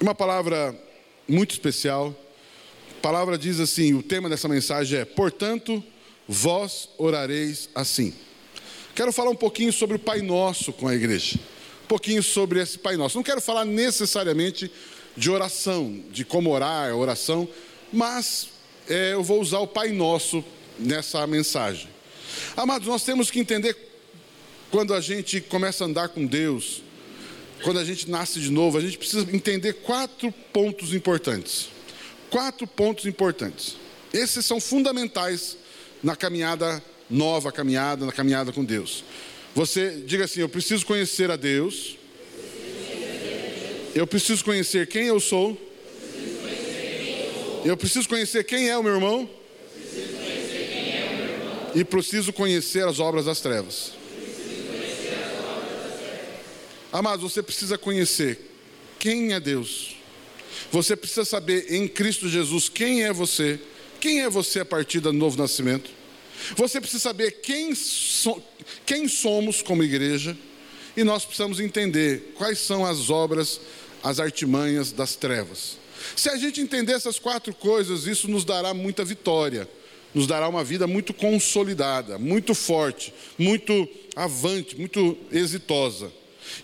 uma palavra muito especial. A palavra diz assim: o tema dessa mensagem é: portanto, vós orareis assim. Quero falar um pouquinho sobre o Pai Nosso com a igreja. Um pouquinho sobre esse Pai Nosso. Não quero falar necessariamente de oração, de como orar, oração, mas é, eu vou usar o Pai Nosso nessa mensagem. Amados, nós temos que entender quando a gente começa a andar com Deus, quando a gente nasce de novo, a gente precisa entender quatro pontos importantes. Quatro pontos importantes. Esses são fundamentais na caminhada nova, caminhada, na caminhada com Deus. Você diga assim: Eu preciso conhecer a Deus. Eu preciso conhecer quem eu sou. Eu preciso conhecer quem é o meu irmão. E preciso conhecer as obras das trevas. Amados, você precisa conhecer quem é Deus. Você precisa saber em Cristo Jesus quem é você. Quem é você a partir do novo nascimento? Você precisa saber quem, so, quem somos como igreja. E nós precisamos entender quais são as obras, as artimanhas das trevas. Se a gente entender essas quatro coisas, isso nos dará muita vitória, nos dará uma vida muito consolidada, muito forte, muito avante, muito exitosa.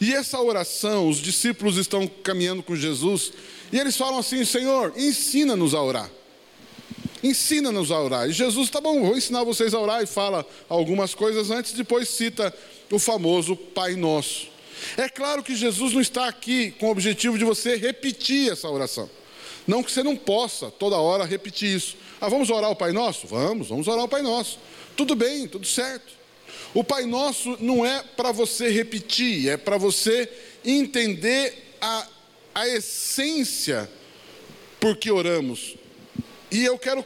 E essa oração, os discípulos estão caminhando com Jesus e eles falam assim: Senhor, ensina-nos a orar. Ensina-nos a orar. E Jesus, tá bom, vou ensinar vocês a orar e fala algumas coisas antes, depois cita o famoso Pai Nosso. É claro que Jesus não está aqui com o objetivo de você repetir essa oração. Não que você não possa toda hora repetir isso. Ah, vamos orar o Pai Nosso? Vamos, vamos orar o Pai Nosso. Tudo bem, tudo certo. O Pai Nosso não é para você repetir, é para você entender a, a essência por que oramos. E eu quero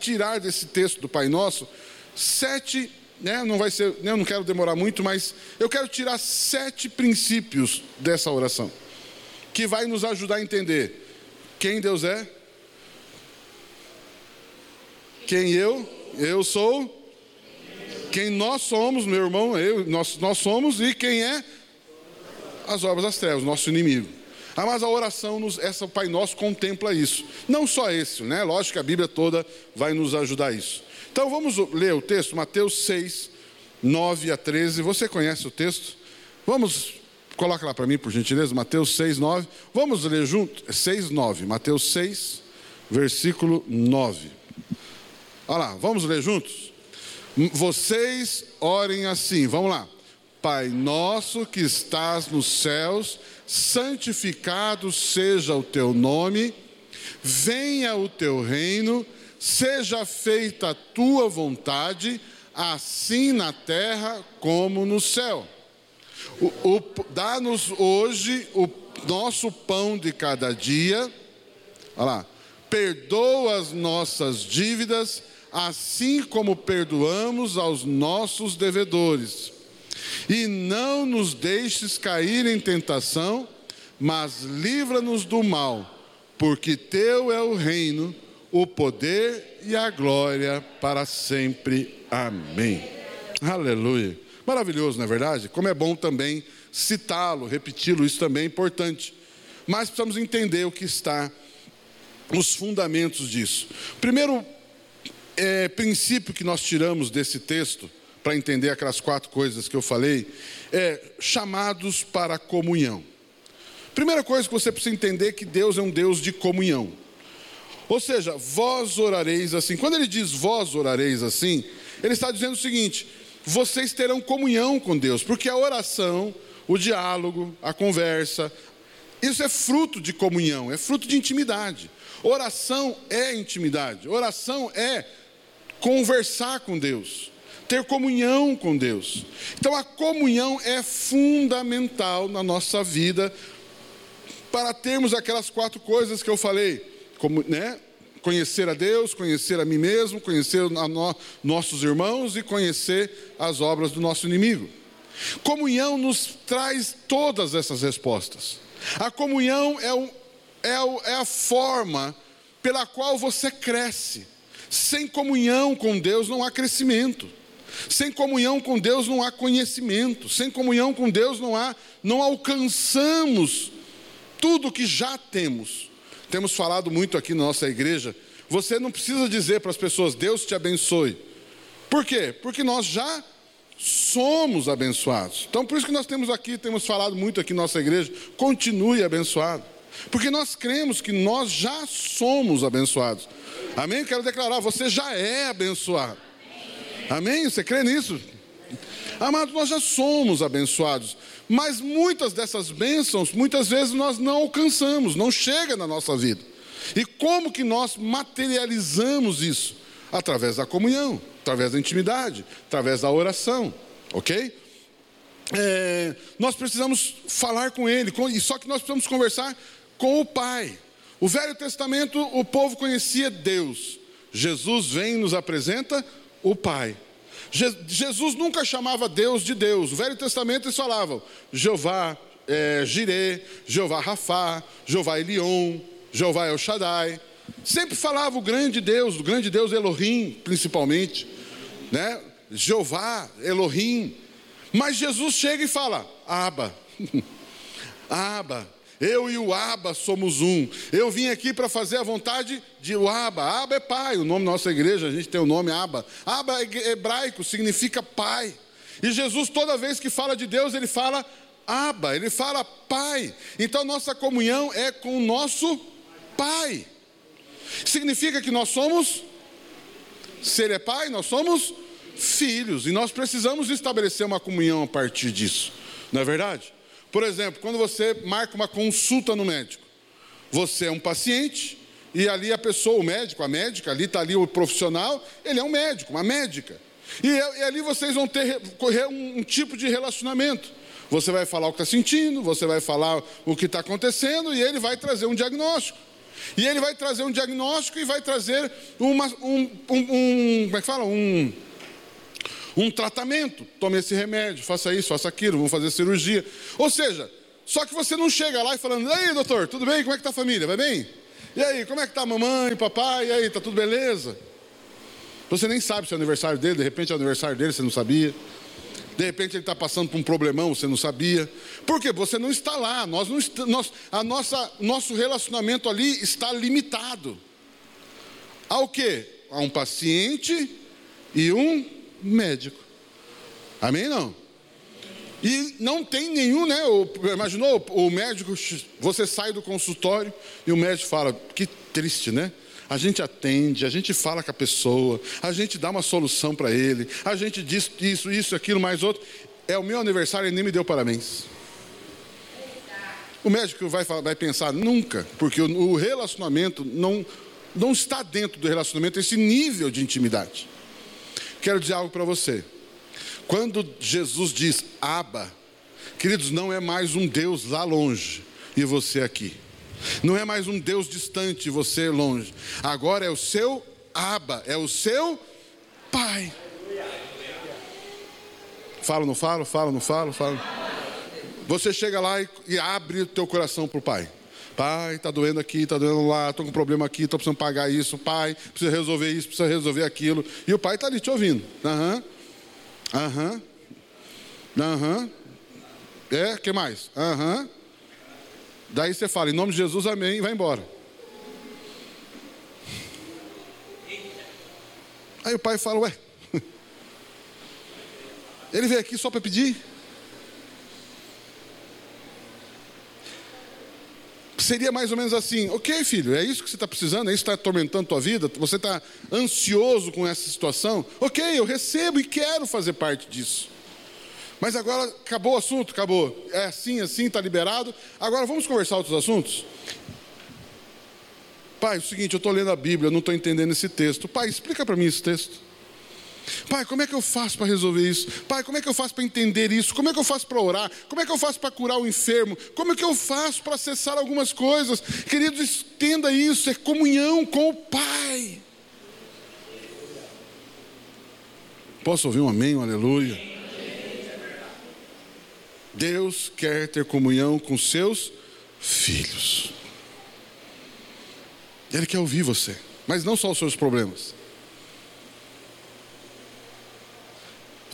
tirar desse texto do Pai Nosso sete, né, não vai ser, eu não quero demorar muito, mas eu quero tirar sete princípios dessa oração, que vai nos ajudar a entender quem Deus é, quem eu, eu sou quem nós somos, meu irmão, eu, nós, nós somos, e quem é? As obras das trevas, nosso inimigo. Ah, mas a oração, nos, essa Pai Nosso contempla isso. Não só esse, né? Lógico que a Bíblia toda vai nos ajudar a isso. Então vamos ler o texto, Mateus 6, 9 a 13. Você conhece o texto? Vamos, coloca lá para mim, por gentileza, Mateus 6, 9. Vamos ler junto? 6, 9. Mateus 6, versículo 9. Olha lá, vamos ler juntos? Vocês orem assim, vamos lá. Pai nosso que estás nos céus, santificado seja o teu nome, venha o teu reino, seja feita a tua vontade, assim na terra como no céu. Dá-nos hoje o nosso pão de cada dia, olha lá, perdoa as nossas dívidas, assim como perdoamos aos nossos devedores. E não nos deixes cair em tentação, mas livra-nos do mal, porque teu é o reino, o poder e a glória para sempre. Amém. Aleluia. Maravilhoso, não é verdade? Como é bom também citá-lo, repeti-lo, isso também é importante. Mas precisamos entender o que está nos fundamentos disso. Primeiro é, princípio que nós tiramos desse texto, para entender aquelas quatro coisas que eu falei, é chamados para comunhão. Primeira coisa que você precisa entender é que Deus é um Deus de comunhão. Ou seja, vós orareis assim. Quando ele diz vós orareis assim, ele está dizendo o seguinte: vocês terão comunhão com Deus, porque a oração, o diálogo, a conversa, isso é fruto de comunhão, é fruto de intimidade. Oração é intimidade, oração é conversar com Deus, ter comunhão com Deus. Então a comunhão é fundamental na nossa vida para termos aquelas quatro coisas que eu falei, como, né? Conhecer a Deus, conhecer a mim mesmo, conhecer a no, nossos irmãos e conhecer as obras do nosso inimigo. Comunhão nos traz todas essas respostas. A comunhão é, é, é a forma pela qual você cresce. Sem comunhão com Deus não há crescimento. Sem comunhão com Deus não há conhecimento. Sem comunhão com Deus não há não alcançamos tudo que já temos. Temos falado muito aqui na nossa igreja. Você não precisa dizer para as pessoas Deus te abençoe. Por quê? Porque nós já somos abençoados. Então por isso que nós temos aqui, temos falado muito aqui na nossa igreja, continue abençoado. Porque nós cremos que nós já somos abençoados. Amém? Quero declarar, você já é abençoado. Amém? Você crê nisso? Amados, nós já somos abençoados. Mas muitas dessas bênçãos, muitas vezes nós não alcançamos, não chega na nossa vida. E como que nós materializamos isso? Através da comunhão, através da intimidade, através da oração, ok? É, nós precisamos falar com Ele, só que nós precisamos conversar com o Pai. O Velho Testamento, o povo conhecia Deus. Jesus vem e nos apresenta o Pai. Je Jesus nunca chamava Deus de Deus. O Velho Testamento eles falavam Jeová é, Jirê, Jeová Rafá, Jeová Elion, Jeová El Shaddai. Sempre falava o grande Deus, o grande Deus Elohim, principalmente. Né? Jeová, Elohim. Mas Jesus chega e fala: Aba, Aba. Eu e o Aba somos um. Eu vim aqui para fazer a vontade de o Aba. Aba é pai, o nome da nossa igreja, a gente tem o nome Aba. Aba é hebraico, significa pai. E Jesus, toda vez que fala de Deus, ele fala Aba, ele fala pai. Então nossa comunhão é com o nosso pai. Significa que nós somos, se ele é pai, nós somos filhos. E nós precisamos estabelecer uma comunhão a partir disso. Não é verdade? Por exemplo, quando você marca uma consulta no médico, você é um paciente e ali a pessoa, o médico, a médica, ali está ali o profissional, ele é um médico, uma médica. E, e ali vocês vão ter um, um tipo de relacionamento. Você vai falar o que está sentindo, você vai falar o que está acontecendo e ele vai trazer um diagnóstico. E ele vai trazer um diagnóstico e vai trazer uma, um, um, um, como é que fala? Um, um tratamento. Tome esse remédio, faça isso, faça aquilo, vamos fazer cirurgia. Ou seja, só que você não chega lá e falando, e aí, doutor, tudo bem? Como é que está a família? Vai bem? E aí, como é que está a mamãe, papai? E aí, está tudo beleza? Você nem sabe se é aniversário dele, de repente é aniversário dele, você não sabia. De repente ele está passando por um problemão, você não sabia. Por quê? Você não está lá. Nós não est nós, a nossa, nosso relacionamento ali está limitado. Ao quê? A um paciente e um médico. Amém? Não? E não tem nenhum, né? Imaginou o médico, você sai do consultório e o médico fala, que triste, né? A gente atende, a gente fala com a pessoa, a gente dá uma solução para ele, a gente diz isso, isso, aquilo, mais outro. É o meu aniversário e nem me deu parabéns. O médico vai, vai pensar, nunca, porque o relacionamento não, não está dentro do relacionamento esse nível de intimidade. Quero dizer algo para você. Quando Jesus diz Aba, queridos, não é mais um Deus lá longe e você aqui. Não é mais um Deus distante e você longe. Agora é o seu Aba, é o seu Pai. Falo, não falo, falo, não falo, falo. Você chega lá e, e abre o teu coração para o Pai. Pai, está doendo aqui, está doendo lá, estou com problema aqui, estou precisando pagar isso. Pai, precisa resolver isso, precisa resolver aquilo. E o pai está ali te ouvindo. Aham, aham, aham. É, que mais? Aham. Daí você fala, em nome de Jesus, amém, e vai embora. Aí o pai fala, ué, ele veio aqui só para pedir? Seria mais ou menos assim: ok, filho, é isso que você está precisando, é isso que está atormentando a tua vida, você está ansioso com essa situação. Ok, eu recebo e quero fazer parte disso. Mas agora acabou o assunto, acabou. É assim, assim, está liberado. Agora vamos conversar outros assuntos? Pai, é o seguinte, eu estou lendo a Bíblia, eu não estou entendendo esse texto. Pai, explica para mim esse texto. Pai, como é que eu faço para resolver isso? Pai, como é que eu faço para entender isso? Como é que eu faço para orar? Como é que eu faço para curar o enfermo? Como é que eu faço para acessar algumas coisas? Queridos, estenda isso, é comunhão com o Pai. Posso ouvir um amém, um aleluia? Deus quer ter comunhão com seus filhos. Ele quer ouvir você, mas não só os seus problemas.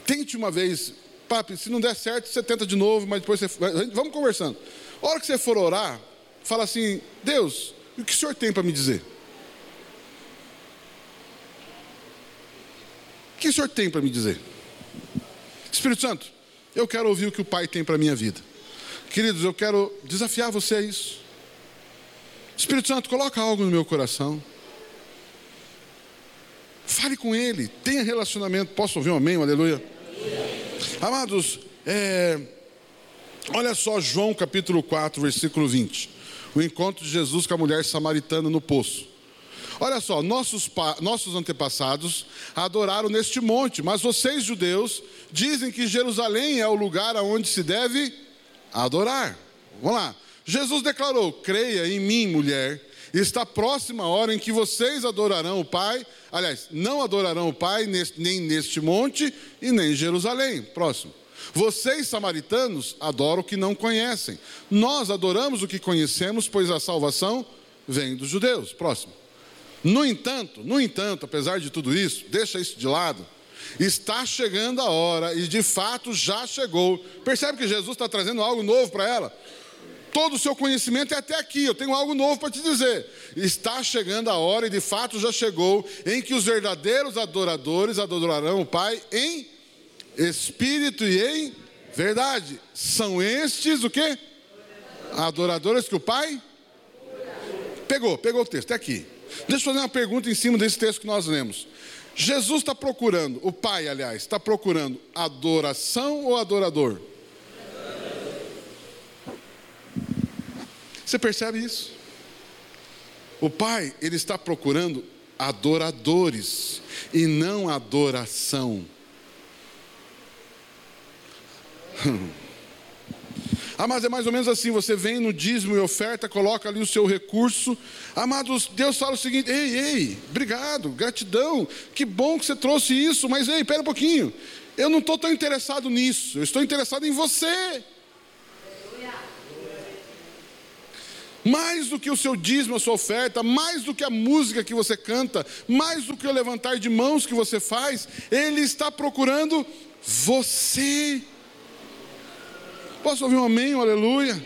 Tente uma vez, papi, se não der certo, você tenta de novo, mas depois você. Vamos conversando. A hora que você for orar, fala assim: Deus, o que o senhor tem para me dizer? O que o senhor tem para me dizer? Espírito Santo, eu quero ouvir o que o Pai tem para a minha vida. Queridos, eu quero desafiar você a isso. Espírito Santo, coloca algo no meu coração. Fale com Ele, tenha relacionamento. Posso ouvir um amém, um aleluia? Amados, é, olha só João capítulo 4, versículo 20. O encontro de Jesus com a mulher samaritana no poço. Olha só, nossos, nossos antepassados adoraram neste monte, mas vocês, judeus, dizem que Jerusalém é o lugar aonde se deve adorar. Vamos lá. Jesus declarou: creia em mim, mulher, está próxima a hora em que vocês adorarão o Pai. Aliás, não adorarão o Pai nem neste monte e nem em Jerusalém. Próximo. Vocês, samaritanos, adoram o que não conhecem. Nós adoramos o que conhecemos, pois a salvação vem dos judeus. Próximo. No entanto, no entanto, apesar de tudo isso, deixa isso de lado. Está chegando a hora, e de fato já chegou. Percebe que Jesus está trazendo algo novo para ela? Todo o seu conhecimento é até aqui. Eu tenho algo novo para te dizer. Está chegando a hora, e de fato já chegou, em que os verdadeiros adoradores adorarão o Pai em espírito e em verdade. São estes o quê? Adoradores que o Pai pegou, pegou o texto, é aqui. Deixa eu fazer uma pergunta em cima desse texto que nós lemos. Jesus está procurando, o Pai, aliás, está procurando adoração ou adorador? Você percebe isso? O Pai, ele está procurando adoradores e não adoração. Ah, mas é mais ou menos assim: você vem no dízimo e oferta, coloca ali o seu recurso. Amados, Deus fala o seguinte: ei, ei, obrigado, gratidão, que bom que você trouxe isso, mas ei, espera um pouquinho. Eu não estou tão interessado nisso, eu estou interessado em você. Mais do que o seu dízimo, a sua oferta, mais do que a música que você canta, mais do que o levantar de mãos que você faz, Ele está procurando você. Posso ouvir um amém, um aleluia?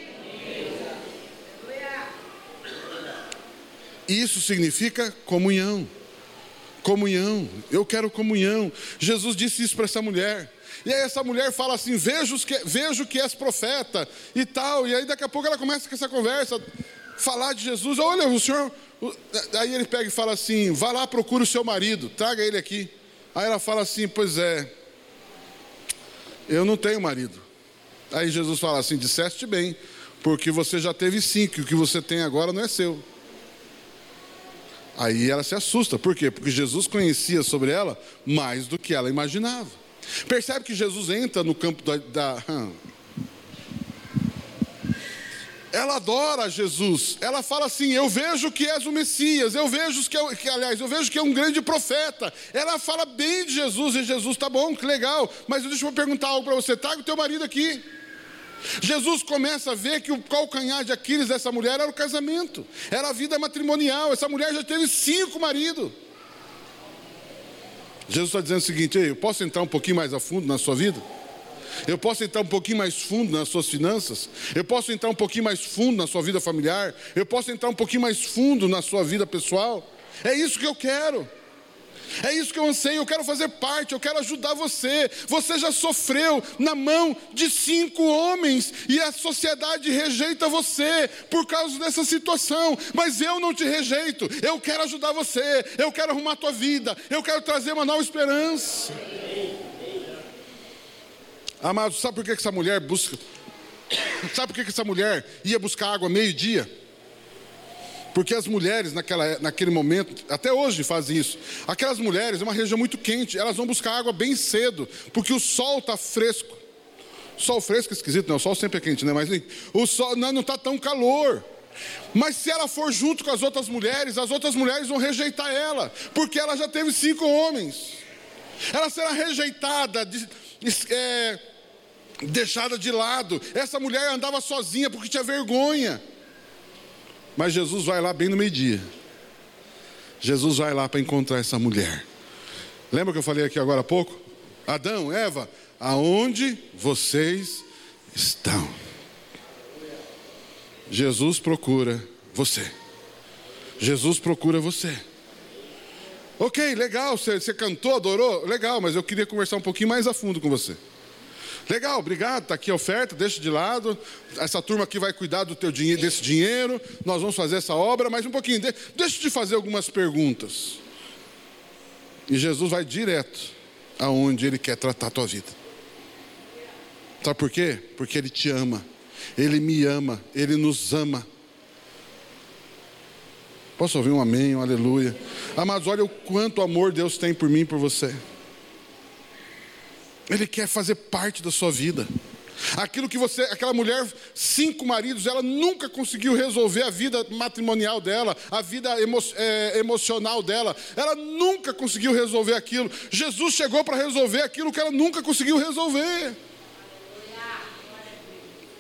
Isso significa comunhão. Comunhão, eu quero comunhão. Jesus disse isso para essa mulher. E aí essa mulher fala assim: vejo que, vejo que és profeta e tal. E aí daqui a pouco ela começa com essa conversa, falar de Jesus. Olha, o senhor. Aí ele pega e fala assim: vá lá, procura o seu marido, traga ele aqui. Aí ela fala assim: pois é, eu não tenho marido. Aí Jesus fala assim: disseste bem, porque você já teve cinco, e o que você tem agora não é seu. Aí ela se assusta, por quê? Porque Jesus conhecia sobre ela mais do que ela imaginava. Percebe que Jesus entra no campo da. da ela adora Jesus. Ela fala assim: Eu vejo que és o Messias. Eu vejo que, é, que, aliás, eu vejo que é um grande profeta. Ela fala bem de Jesus e Jesus tá bom, que legal. Mas deixa eu perguntar algo para você: traga o teu marido aqui. Jesus começa a ver que o calcanhar de Aquiles dessa mulher era o casamento, era a vida matrimonial. Essa mulher já teve cinco maridos. Jesus está dizendo o seguinte: eu posso entrar um pouquinho mais a fundo na sua vida? Eu posso entrar um pouquinho mais fundo nas suas finanças? Eu posso entrar um pouquinho mais fundo na sua vida familiar? Eu posso entrar um pouquinho mais fundo na sua vida pessoal? É isso que eu quero. É isso que eu anseio, eu quero fazer parte, eu quero ajudar você. Você já sofreu na mão de cinco homens e a sociedade rejeita você por causa dessa situação, mas eu não te rejeito. Eu quero ajudar você, eu quero arrumar a tua vida, eu quero trazer uma nova esperança. Amado, sabe por que essa mulher busca? Sabe por que essa mulher ia buscar água meio-dia? Porque as mulheres, naquela, naquele momento, até hoje fazem isso. Aquelas mulheres, é uma região muito quente, elas vão buscar água bem cedo, porque o sol está fresco. Sol fresco é esquisito, não, o sol sempre é quente, né? Mas o sol não está tão calor. Mas se ela for junto com as outras mulheres, as outras mulheres vão rejeitar ela, porque ela já teve cinco homens. Ela será rejeitada, é, deixada de lado. Essa mulher andava sozinha porque tinha vergonha. Mas Jesus vai lá bem no meio-dia. Jesus vai lá para encontrar essa mulher. Lembra que eu falei aqui agora há pouco? Adão, Eva, aonde vocês estão? Jesus procura você. Jesus procura você. Ok, legal, você, você cantou, adorou, legal, mas eu queria conversar um pouquinho mais a fundo com você. Legal, obrigado, está aqui a oferta, deixa de lado. Essa turma aqui vai cuidar do teu dinheiro, desse dinheiro. Nós vamos fazer essa obra, mas um pouquinho. Deixa eu te fazer algumas perguntas. E Jesus vai direto aonde Ele quer tratar a tua vida. Sabe por quê? Porque Ele te ama. Ele me ama. Ele nos ama. Posso ouvir um amém, um aleluia? Amados, olha o quanto amor Deus tem por mim e por você. Ele quer fazer parte da sua vida. Aquilo que você, aquela mulher, cinco maridos, ela nunca conseguiu resolver a vida matrimonial dela, a vida emo, é, emocional dela. Ela nunca conseguiu resolver aquilo. Jesus chegou para resolver aquilo que ela nunca conseguiu resolver.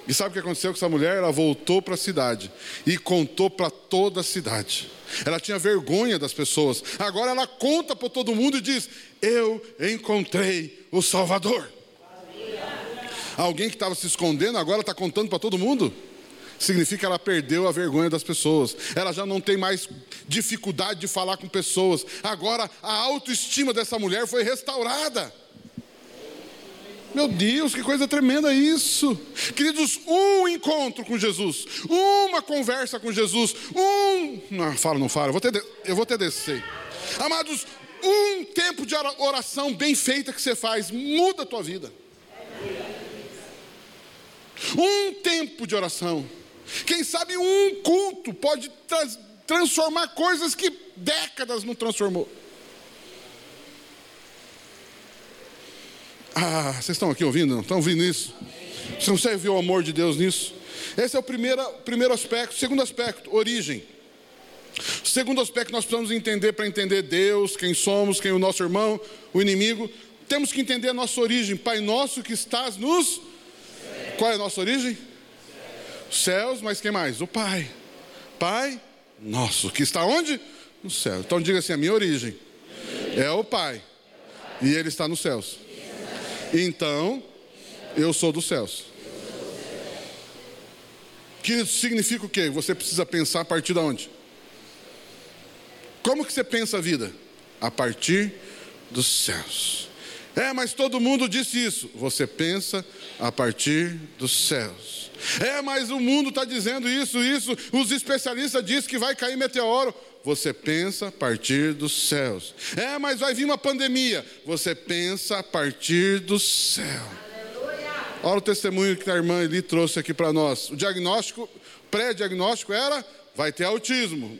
E sabe o que aconteceu com essa mulher? Ela voltou para a cidade e contou para toda a cidade. Ela tinha vergonha das pessoas. Agora ela conta para todo mundo e diz: Eu encontrei o Salvador. Alguém que estava se escondendo agora está contando para todo mundo? Significa que ela perdeu a vergonha das pessoas. Ela já não tem mais dificuldade de falar com pessoas. Agora a autoestima dessa mulher foi restaurada. Meu Deus, que coisa tremenda isso. Queridos, um encontro com Jesus, uma conversa com Jesus, um. Não, fala, não fala, eu vou ter, ter descer. Amados, um tempo de oração bem feita que você faz muda a tua vida. Um tempo de oração. Quem sabe um culto pode transformar coisas que décadas não transformou. Ah, vocês estão aqui ouvindo? Não? Estão ouvindo isso? Você não consegue ver o amor de Deus nisso? Esse é o primeiro, primeiro aspecto. Segundo aspecto, origem. Segundo aspecto, nós precisamos entender para entender Deus, quem somos, quem é o nosso irmão, o inimigo. Temos que entender a nossa origem. Pai nosso que estás nos. Qual é a nossa origem? Céus, mas quem mais? O Pai. Pai nosso, que está onde? No céu. Então diga assim: a minha origem é o Pai. E Ele está nos céus. Então, eu sou dos céus. Que significa o quê? Você precisa pensar a partir de onde? Como que você pensa a vida? A partir dos céus. É, mas todo mundo disse isso. Você pensa a partir dos céus. É, mas o mundo está dizendo isso, isso. Os especialistas dizem que vai cair meteoro. Você pensa a partir dos céus. É, mas vai vir uma pandemia. Você pensa a partir do céu. Olha o testemunho que a irmã Eli trouxe aqui para nós. O diagnóstico, pré-diagnóstico era: vai ter autismo.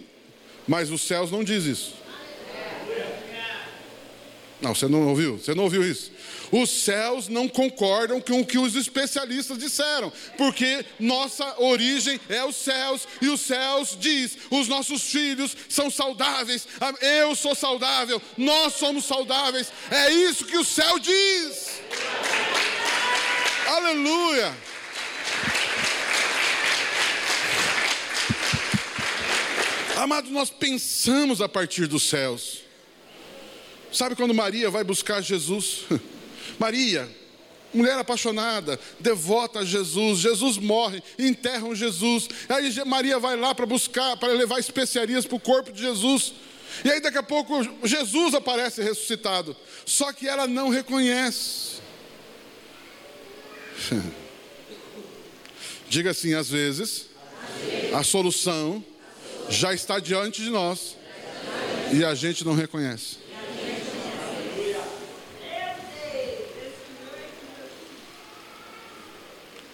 Mas os céus não diz isso. Não, você não ouviu? Você não ouviu isso? Os céus não concordam com o que os especialistas disseram, porque nossa origem é os céus, e os céus diz: os nossos filhos são saudáveis, eu sou saudável, nós somos saudáveis. É isso que o céu diz. Aleluia! Amados, nós pensamos a partir dos céus. Sabe quando Maria vai buscar Jesus? Maria, mulher apaixonada, devota a Jesus, Jesus morre, enterram Jesus. Aí Maria vai lá para buscar, para levar especiarias para o corpo de Jesus. E aí daqui a pouco Jesus aparece ressuscitado. Só que ela não reconhece. Diga assim, às vezes, a solução já está diante de nós e a gente não reconhece.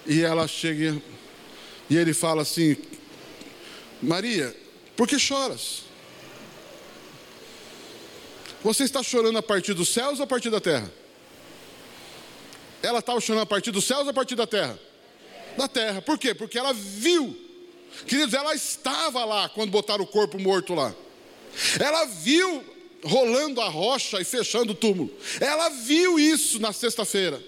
E ela chega e ele fala assim: Maria, Por que choras? Você está chorando a partir dos céus ou a partir da terra? Ela estava chorando a partir dos céus ou a partir da terra? Da terra. Por quê? Porque ela viu. Queridos, ela estava lá quando botaram o corpo morto lá. Ela viu rolando a rocha e fechando o túmulo. Ela viu isso na sexta-feira.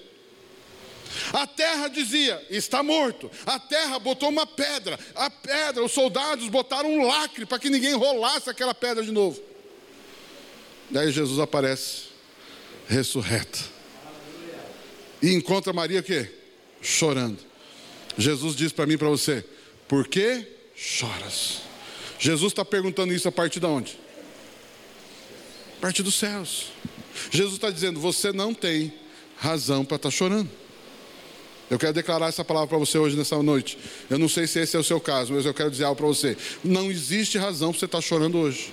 A terra dizia: está morto. A terra botou uma pedra. A pedra, os soldados botaram um lacre para que ninguém rolasse aquela pedra de novo. Daí Jesus aparece, ressurreto. E encontra Maria o quê? Chorando. Jesus diz para mim e para você: Por que choras? Jesus está perguntando isso a partir de onde? A partir dos céus. Jesus está dizendo: Você não tem razão para estar tá chorando. Eu quero declarar essa palavra para você hoje, nessa noite. Eu não sei se esse é o seu caso, mas eu quero dizer algo para você. Não existe razão para você estar tá chorando hoje.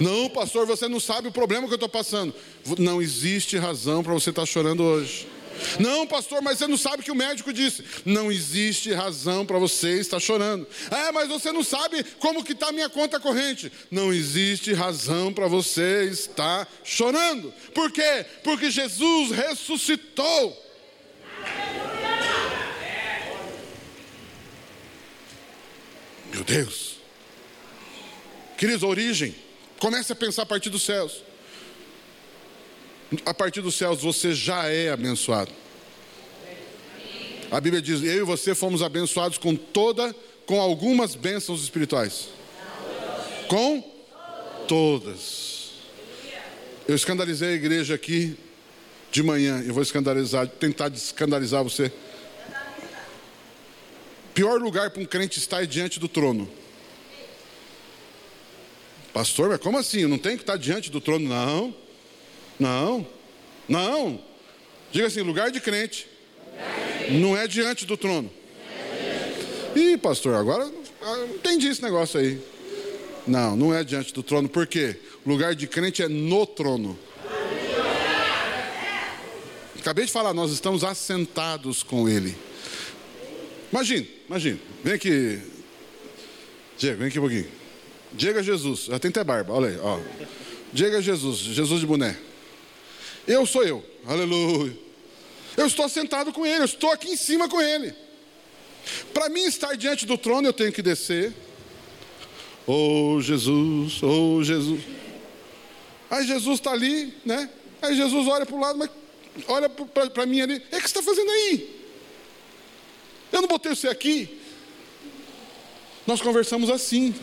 Não, pastor, você não sabe o problema que eu estou passando. Não existe razão para você estar tá chorando hoje. Não, pastor, mas você não sabe o que o médico disse. Não existe razão para você estar chorando. É, mas você não sabe como que está a minha conta corrente. Não existe razão para você estar chorando. Por quê? Porque Jesus ressuscitou. Meu Deus. Queridos, a origem. Comece a pensar a partir dos céus. A partir dos céus você já é abençoado. A Bíblia diz: eu e você fomos abençoados com toda, com algumas bênçãos espirituais. Com todas. Eu escandalizei a igreja aqui de manhã. Eu vou escandalizar, tentar escandalizar você. Pior lugar para um crente estar é diante do trono. Pastor, mas como assim? Eu não tenho que estar diante do trono? Não, não, não. Diga assim: lugar de crente. Não é diante do trono. Ih, pastor, agora não entendi esse negócio aí. Não, não é diante do trono. Por quê? Lugar de crente é no trono. Acabei de falar, nós estamos assentados com Ele. Imagine, imagine. Vem aqui. Diego, vem aqui um pouquinho. Diego é Jesus. Já tem até barba, olha aí. Ó. Diego é Jesus, Jesus de boné. Eu sou eu. Aleluia. Eu estou sentado com ele, eu estou aqui em cima com ele. Para mim estar diante do trono, eu tenho que descer. Oh Jesus, oh Jesus. Aí Jesus está ali, né? Aí Jesus olha para o lado, mas olha para mim ali. É que você está fazendo aí? Eu não botei você aqui. Nós conversamos assim.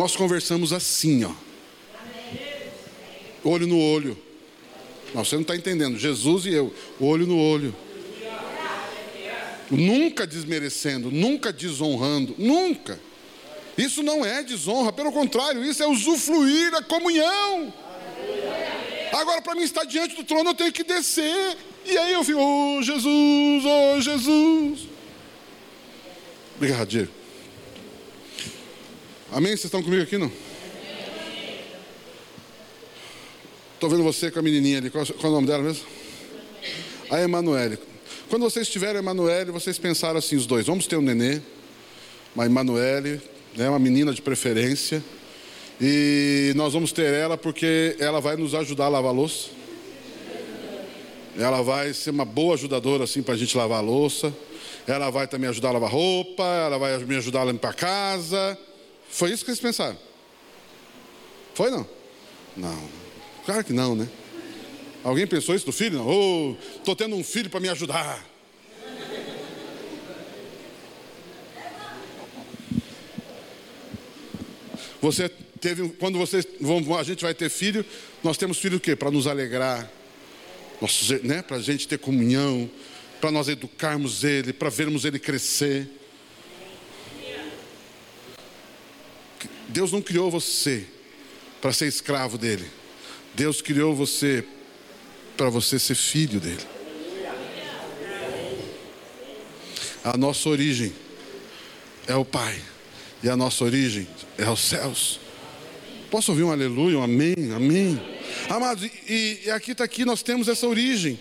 Nós conversamos assim, ó. Olho no olho. Não, você não está entendendo. Jesus e eu, olho no olho. Nunca desmerecendo, nunca desonrando, nunca. Isso não é desonra, pelo contrário, isso é usufruir da comunhão. Agora, para mim estar diante do trono, eu tenho que descer. E aí eu fico, oh Jesus, oh Jesus. Obrigado, Diego. Amém? Vocês estão comigo aqui, não? Estou vendo você com a menininha ali. Qual, qual, é o nome dela mesmo? A Emanuele. Quando vocês tiveram a Emanuele, vocês pensaram assim, os dois, vamos ter um nenê, uma Emanuele, né, uma menina de preferência, e nós vamos ter ela porque ela vai nos ajudar a lavar a louça. Ela vai ser uma boa ajudadora assim para a gente lavar a louça. Ela vai também ajudar a lavar roupa, ela vai me ajudar a limpar a casa. Foi isso que eles pensaram? Foi não? Não. Claro que não, né? Alguém pensou isso do filho? Não. Oh, estou tendo um filho para me ajudar. Você teve, quando você, a gente vai ter filho, nós temos filho o quê? Para nos alegrar, né? para a gente ter comunhão, para nós educarmos ele, para vermos ele crescer. Deus não criou você para ser escravo dele. Deus criou você para você ser filho dele. A nossa origem é o Pai. E a nossa origem é os céus. Posso ouvir um aleluia, um amém, amém? Amados, e, e aqui está aqui, nós temos essa origem.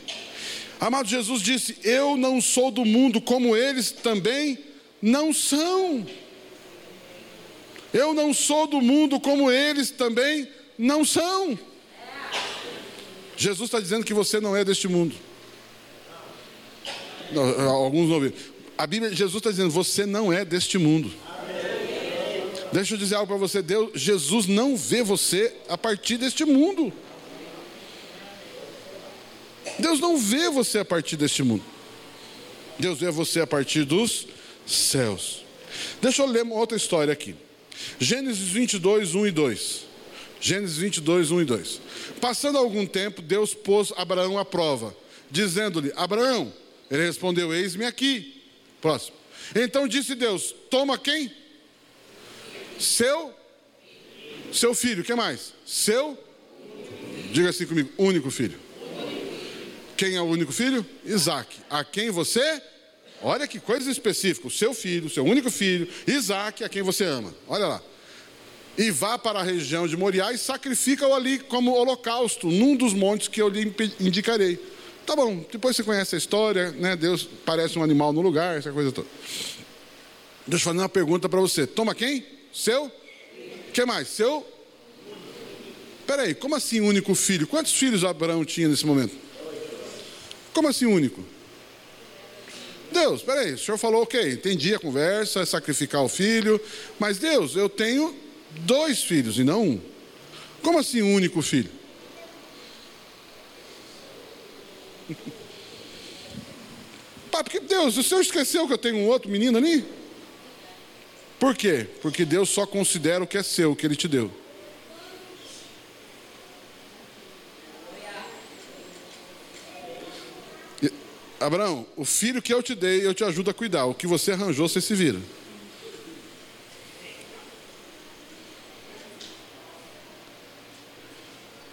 Amado, Jesus disse: Eu não sou do mundo, como eles também não são. Eu não sou do mundo, como eles também não são. Jesus está dizendo que você não é deste mundo. Não, alguns não ouviram. A Bíblia, Jesus está dizendo: você não é deste mundo. Deixa eu dizer algo para você: Deus, Jesus não vê você a partir deste mundo. Deus não vê você a partir deste mundo. Deus vê você a partir dos céus. Deixa eu ler uma outra história aqui. Gênesis 22, 1 e 2. Gênesis 22, 1 e 2. Passando algum tempo, Deus pôs Abraão à prova, dizendo-lhe: Abraão, ele respondeu: Eis-me aqui. Próximo. Então disse Deus: Toma quem? Seu seu filho, que mais? Seu Diga assim comigo, único filho. Quem é o único filho? Isaac. A quem você? Olha que coisa específica. O seu filho, seu único filho, Isaac, a quem você ama. Olha lá. E vá para a região de Moriá e sacrifica-o ali como holocausto, num dos montes que eu lhe indicarei. Tá bom, depois você conhece a história, né? Deus parece um animal no lugar, essa coisa toda. Deixa eu fazer uma pergunta para você. Toma quem? Seu? que mais? Seu? Peraí, como assim único filho? Quantos filhos Abraão tinha nesse momento? Como assim único? Deus, peraí, o senhor falou, ok, entendi a conversa, é sacrificar o filho, mas Deus, eu tenho dois filhos e não um. Como assim único filho? Pá, porque Deus, o senhor esqueceu que eu tenho um outro menino ali? Por quê? Porque Deus só considera o que é seu, o que Ele te deu. Abraão, o filho que eu te dei, eu te ajudo a cuidar. O que você arranjou, você se vira.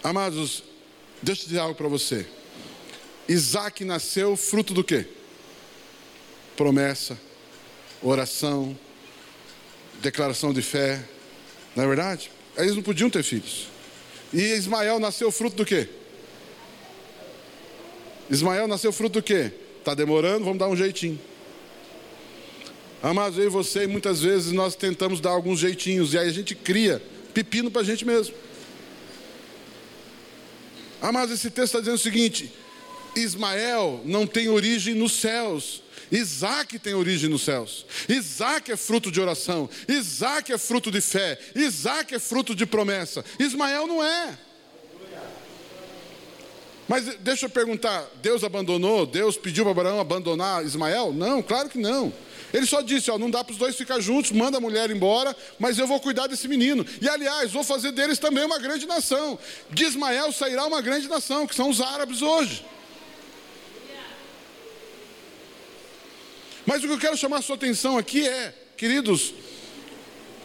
Amados, deixa eu dizer algo para você. Isaac nasceu fruto do quê? Promessa, oração, declaração de fé. Não é verdade? Eles não podiam ter filhos. E Ismael nasceu fruto do quê? Ismael nasceu fruto do quê? Está demorando, vamos dar um jeitinho. Amados, eu e você, muitas vezes nós tentamos dar alguns jeitinhos, e aí a gente cria pepino para a gente mesmo. Amados, esse texto está dizendo o seguinte: Ismael não tem origem nos céus. Isaac tem origem nos céus. Isaac é fruto de oração. Isaac é fruto de fé. Isaac é fruto de promessa. Ismael não é. Mas deixa eu perguntar: Deus abandonou? Deus pediu para Abraão abandonar Ismael? Não, claro que não. Ele só disse: ó, não dá para os dois ficar juntos, manda a mulher embora, mas eu vou cuidar desse menino. E aliás, vou fazer deles também uma grande nação. De Ismael sairá uma grande nação, que são os árabes hoje. Mas o que eu quero chamar a sua atenção aqui é, queridos,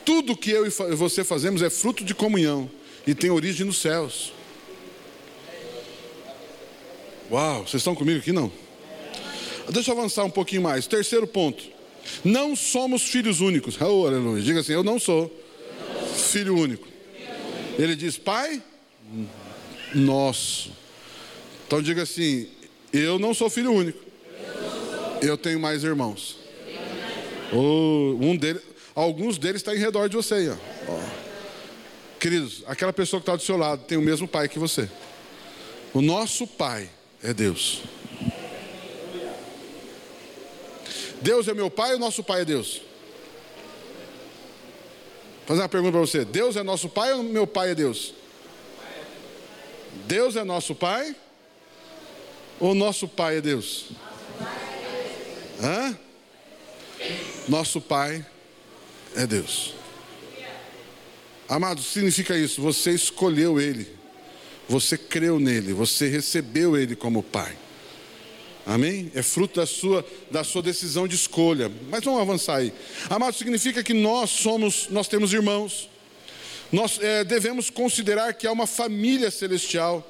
tudo que eu e você fazemos é fruto de comunhão e tem origem nos céus. Uau, vocês estão comigo aqui não? Deixa eu avançar um pouquinho mais. Terceiro ponto. Não somos filhos únicos. Oh, aleluia. Diga assim: Eu não sou filho único. Ele diz: Pai nosso. Então diga assim: Eu não sou filho único. Eu tenho mais irmãos. Oh, um deles, alguns deles estão em redor de você. Ó. Oh. Queridos, aquela pessoa que está do seu lado tem o mesmo pai que você. O nosso pai é Deus. Deus é meu pai ou nosso pai é Deus? Vou fazer uma pergunta para você: Deus é nosso pai ou meu pai é Deus? Deus é nosso pai ou nosso pai é Deus? Hã? Nosso pai é Deus. Amado, significa isso, você escolheu ele. Você creu nele, você recebeu ele como pai. Amém? É fruto da sua, da sua decisão de escolha. Mas vamos avançar aí. Amado, significa que nós somos, nós temos irmãos. Nós é, devemos considerar que há uma família celestial.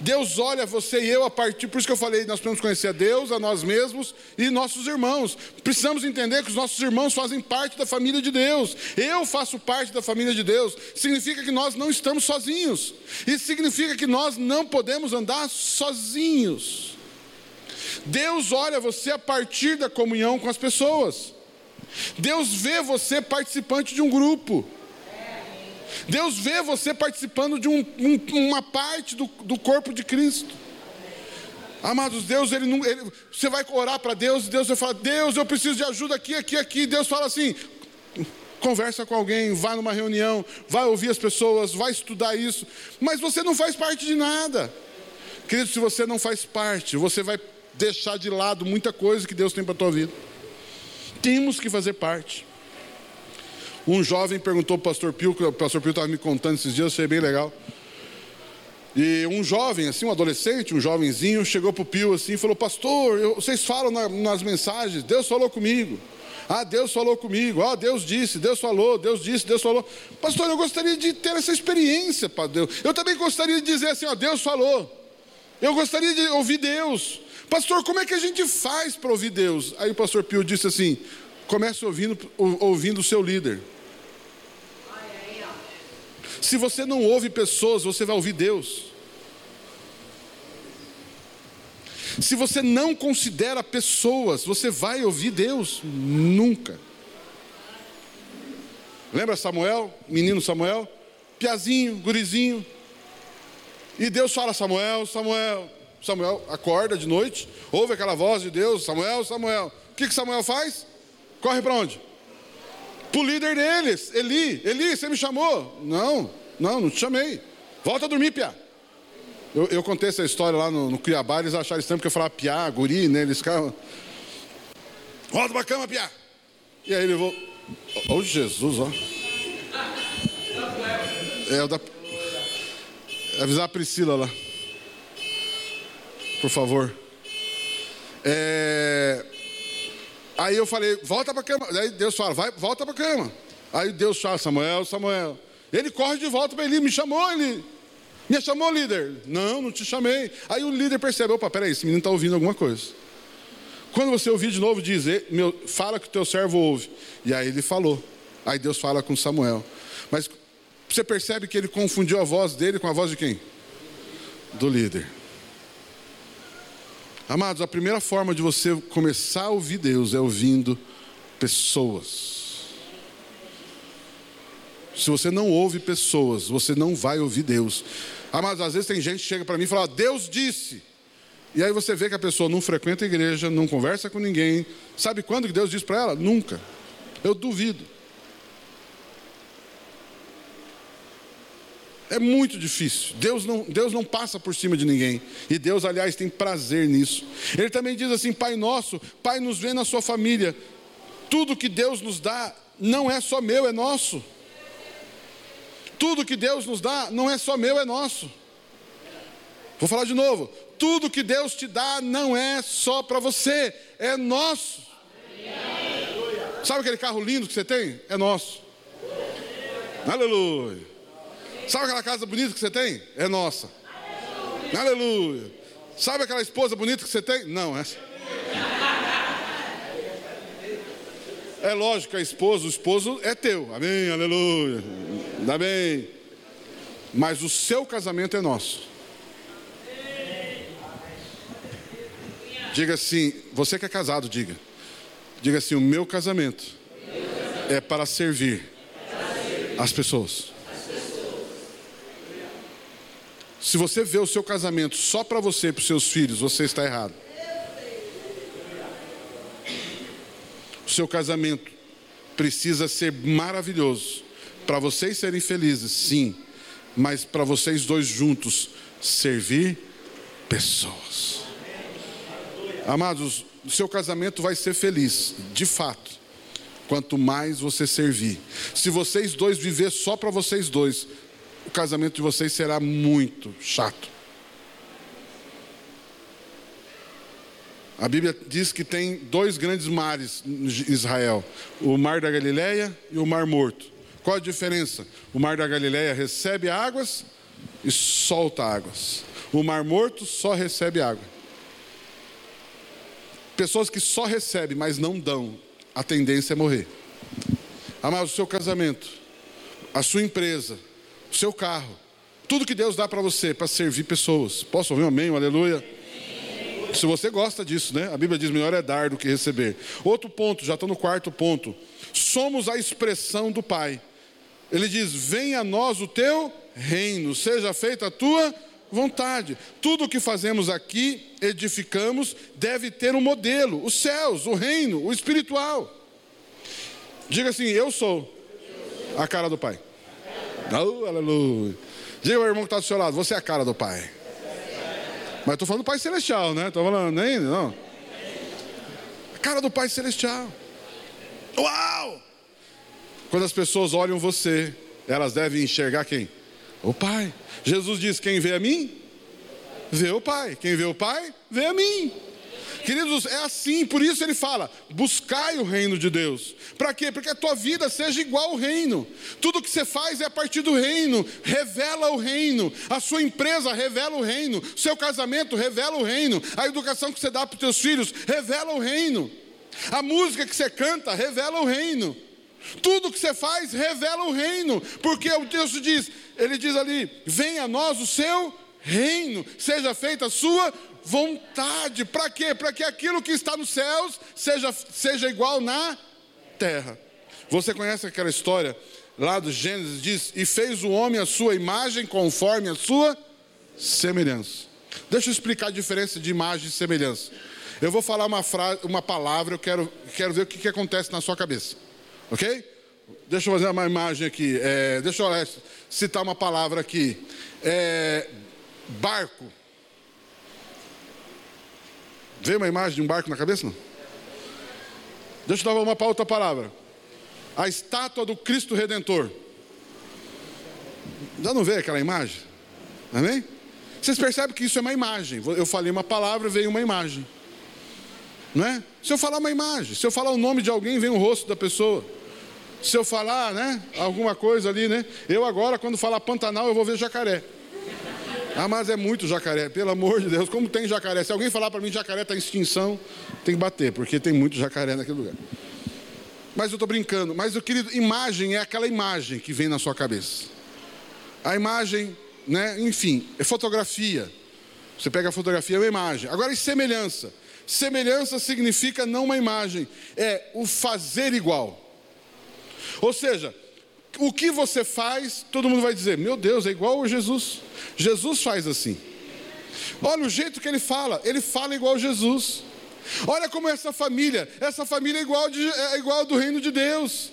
Deus olha você e eu a partir, por isso que eu falei, nós precisamos conhecer a Deus, a nós mesmos e nossos irmãos. Precisamos entender que os nossos irmãos fazem parte da família de Deus. Eu faço parte da família de Deus. Significa que nós não estamos sozinhos. Isso significa que nós não podemos andar sozinhos. Deus olha você a partir da comunhão com as pessoas. Deus vê você participante de um grupo. Deus vê você participando de um, um, uma parte do, do, corpo de Cristo. Amados, Deus, ele não, ele, você vai orar para Deus, Deus vai falar: Deus, eu preciso de ajuda aqui, aqui, aqui. Deus fala assim: conversa com alguém, vá numa reunião, vai ouvir as pessoas, vai estudar isso, mas você não faz parte de nada. Querido, se você não faz parte, você vai deixar de lado muita coisa que Deus tem para a tua vida. Temos que fazer parte. Um jovem perguntou para o pastor Pio, que o pastor Pio estava me contando esses dias, achei bem legal. E um jovem, assim, um adolescente, um jovenzinho, chegou para o Pio assim e falou: Pastor, eu, vocês falam na, nas mensagens, Deus falou comigo. Ah, Deus falou comigo. Ah, Deus disse, Deus falou, Deus disse, Deus falou. Pastor, eu gostaria de ter essa experiência para Deus. Eu também gostaria de dizer assim: ó, Deus falou. Eu gostaria de ouvir Deus. Pastor, como é que a gente faz para ouvir Deus? Aí o pastor Pio disse assim: comece ouvindo, ouvindo o seu líder. Se você não ouve pessoas, você vai ouvir Deus. Se você não considera pessoas, você vai ouvir Deus? Nunca. Lembra Samuel, menino Samuel? Piazinho, gurizinho. E Deus fala: Samuel, Samuel. Samuel acorda de noite, ouve aquela voz de Deus: Samuel, Samuel. O que, que Samuel faz? Corre para onde? Para o líder deles, Eli. Eli, você me chamou? Não, não, não te chamei. Volta a dormir, Pia. Eu, eu contei essa história lá no, no Cuiabá, eles acharam estranho porque eu falava Pia, guri, né? Eles ficavam. Volta para a cama, Pia. E aí ele voltou. Oh, Jesus, ó. É, o da. Avisar a Priscila lá. Por favor. É... Aí eu falei, volta para a cama. Aí Deus fala, vai, volta para a cama. Aí Deus fala, Samuel, Samuel. Ele corre de volta para ele, me chamou, ele. Me chamou, líder? Não, não te chamei. Aí o líder percebe, opa, peraí, esse menino está ouvindo alguma coisa. Quando você ouvir de novo, diz, meu, fala que o teu servo ouve. E aí ele falou. Aí Deus fala com Samuel. Mas você percebe que ele confundiu a voz dele com a voz de quem? Do líder. Amados, a primeira forma de você começar a ouvir Deus é ouvindo pessoas. Se você não ouve pessoas, você não vai ouvir Deus. Amados, às vezes tem gente que chega para mim e fala: Deus disse. E aí você vê que a pessoa não frequenta a igreja, não conversa com ninguém. Sabe quando que Deus diz para ela? Nunca. Eu duvido. É muito difícil. Deus não, Deus não passa por cima de ninguém. E Deus, aliás, tem prazer nisso. Ele também diz assim: Pai nosso, Pai nos vê na sua família. Tudo que Deus nos dá não é só meu, é nosso. Tudo que Deus nos dá não é só meu, é nosso. Vou falar de novo. Tudo que Deus te dá não é só para você, é nosso. Sabe aquele carro lindo que você tem? É nosso. Aleluia. Sabe aquela casa bonita que você tem? É nossa. Aleluia. Aleluia. Sabe aquela esposa bonita que você tem? Não, essa. É lógico que a esposa, o esposo é teu. Amém, aleluia. Ainda bem. Mas o seu casamento é nosso. Diga assim, você que é casado, diga. Diga assim: o meu casamento é para servir as pessoas. Se você vê o seu casamento só para você e para os seus filhos, você está errado. O seu casamento precisa ser maravilhoso para vocês serem felizes, sim, mas para vocês dois juntos servir pessoas. Amados, o seu casamento vai ser feliz, de fato, quanto mais você servir. Se vocês dois viver só para vocês dois, o casamento de vocês será muito chato. A Bíblia diz que tem dois grandes mares em Israel: o Mar da Galileia e o Mar Morto. Qual a diferença? O Mar da Galileia recebe águas e solta águas. O mar morto só recebe água. Pessoas que só recebem, mas não dão, a tendência é morrer. Amado, o seu casamento, a sua empresa, o seu carro, tudo que Deus dá para você para servir pessoas. Posso ouvir um amém, um aleluia? Se você gosta disso, né? A Bíblia diz: melhor é dar do que receber. Outro ponto, já estou no quarto ponto. Somos a expressão do Pai. Ele diz: Venha a nós o teu reino, seja feita a tua vontade. Tudo o que fazemos aqui, edificamos, deve ter um modelo: os céus, o reino, o espiritual. Diga assim: Eu sou a cara do Pai. Oh, aleluia. Diga ao irmão que está do seu lado: Você é a cara do Pai. Mas estou falando do Pai Celestial, né? Estou falando ainda, não. A cara do Pai Celestial. Uau! Quando as pessoas olham você, elas devem enxergar quem? O Pai. Jesus diz: Quem vê a mim, vê o Pai. Quem vê o Pai, vê a mim. Queridos, é assim, por isso ele fala: buscai o reino de Deus. Para quê? Para que a tua vida seja igual ao reino. Tudo que você faz é a partir do reino, revela o reino. A sua empresa revela o reino. Seu casamento revela o reino. A educação que você dá para os teus filhos revela o reino. A música que você canta revela o reino. Tudo que você faz revela o reino, porque o texto diz, ele diz ali: venha a nós o seu reino, seja feita a sua vontade. Para quê? Para que aquilo que está nos céus seja, seja igual na terra. Você conhece aquela história lá do Gênesis? Diz: E fez o homem a sua imagem conforme a sua semelhança. Deixa eu explicar a diferença de imagem e semelhança. Eu vou falar uma, frase, uma palavra, eu quero, quero ver o que, que acontece na sua cabeça. Ok? Deixa eu fazer uma imagem aqui. É, deixa eu citar uma palavra aqui. É, barco. Vê uma imagem de um barco na cabeça? Não? Deixa eu dar uma para outra palavra. A estátua do Cristo Redentor. Já não vê aquela imagem? Amém? Vocês percebem que isso é uma imagem. Eu falei uma palavra, veio uma imagem. Não é? Se eu falar uma imagem, se eu falar o nome de alguém, vem o rosto da pessoa. Se eu falar, né, alguma coisa ali, né? Eu agora, quando falar Pantanal, eu vou ver jacaré. Ah, mas é muito jacaré, pelo amor de Deus, como tem jacaré? Se alguém falar para mim jacaré está em extinção, tem que bater, porque tem muito jacaré naquele lugar. Mas eu estou brincando, mas o querido, imagem é aquela imagem que vem na sua cabeça. A imagem, né, enfim, é fotografia. Você pega a fotografia, é uma imagem. Agora, e semelhança? Semelhança significa não uma imagem, é o fazer igual. Ou seja, o que você faz, todo mundo vai dizer: Meu Deus, é igual a Jesus. Jesus faz assim. Olha o jeito que ele fala, ele fala igual Jesus. Olha como essa família, essa família é igual, de, é igual do reino de Deus.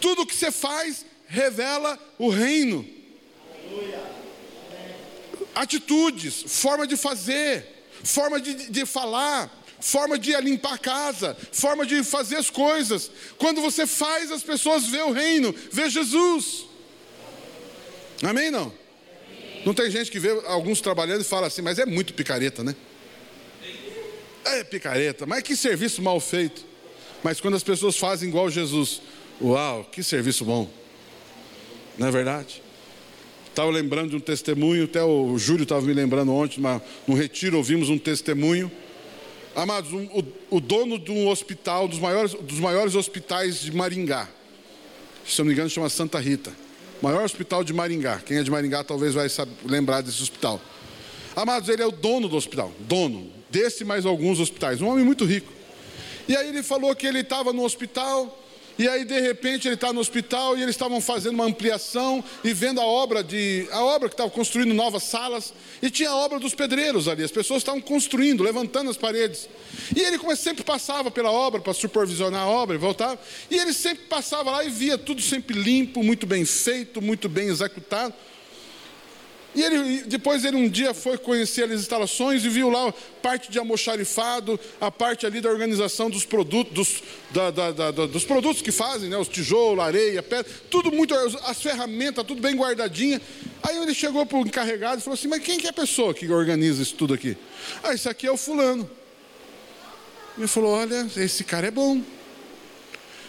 Tudo que você faz revela o reino. Atitudes, forma de fazer, forma de, de falar, forma de limpar a casa, forma de fazer as coisas. Quando você faz, as pessoas vê o reino, vê Jesus. Amém não? Não tem gente que vê alguns trabalhando e fala assim, mas é muito picareta, né? É picareta, mas que serviço mal feito. Mas quando as pessoas fazem igual Jesus, uau, que serviço bom. Não é verdade? Estava lembrando de um testemunho, até o Júlio estava me lembrando ontem, num retiro ouvimos um testemunho Amados, um, o, o, dono de um hospital, dos maiores, dos maiores hospitais de Maringá, se eu não me engano, chama Santa Rita. Maior hospital de Maringá. Quem é de Maringá talvez vai saber, lembrar desse hospital. Amados, ele é o dono do hospital, dono desse mais alguns hospitais, um homem muito rico. E aí ele falou que ele estava no hospital e aí, de repente, ele está no hospital e eles estavam fazendo uma ampliação e vendo a obra de. a obra que estava construindo novas salas. E tinha a obra dos pedreiros ali. As pessoas estavam construindo, levantando as paredes. E ele sempre passava pela obra para supervisionar a obra e voltava. E ele sempre passava lá e via tudo sempre limpo, muito bem feito, muito bem executado. E ele, depois ele um dia foi conhecer as instalações e viu lá parte de almoxarifado, a parte ali da organização dos produtos, dos, da, da, da, dos produtos que fazem, né? os tijolos, areia, pedra, tudo muito, as ferramentas, tudo bem guardadinha. Aí ele chegou para o encarregado e falou assim, mas quem que é a pessoa que organiza isso tudo aqui? Ah, esse aqui é o fulano. Ele falou, olha, esse cara é bom.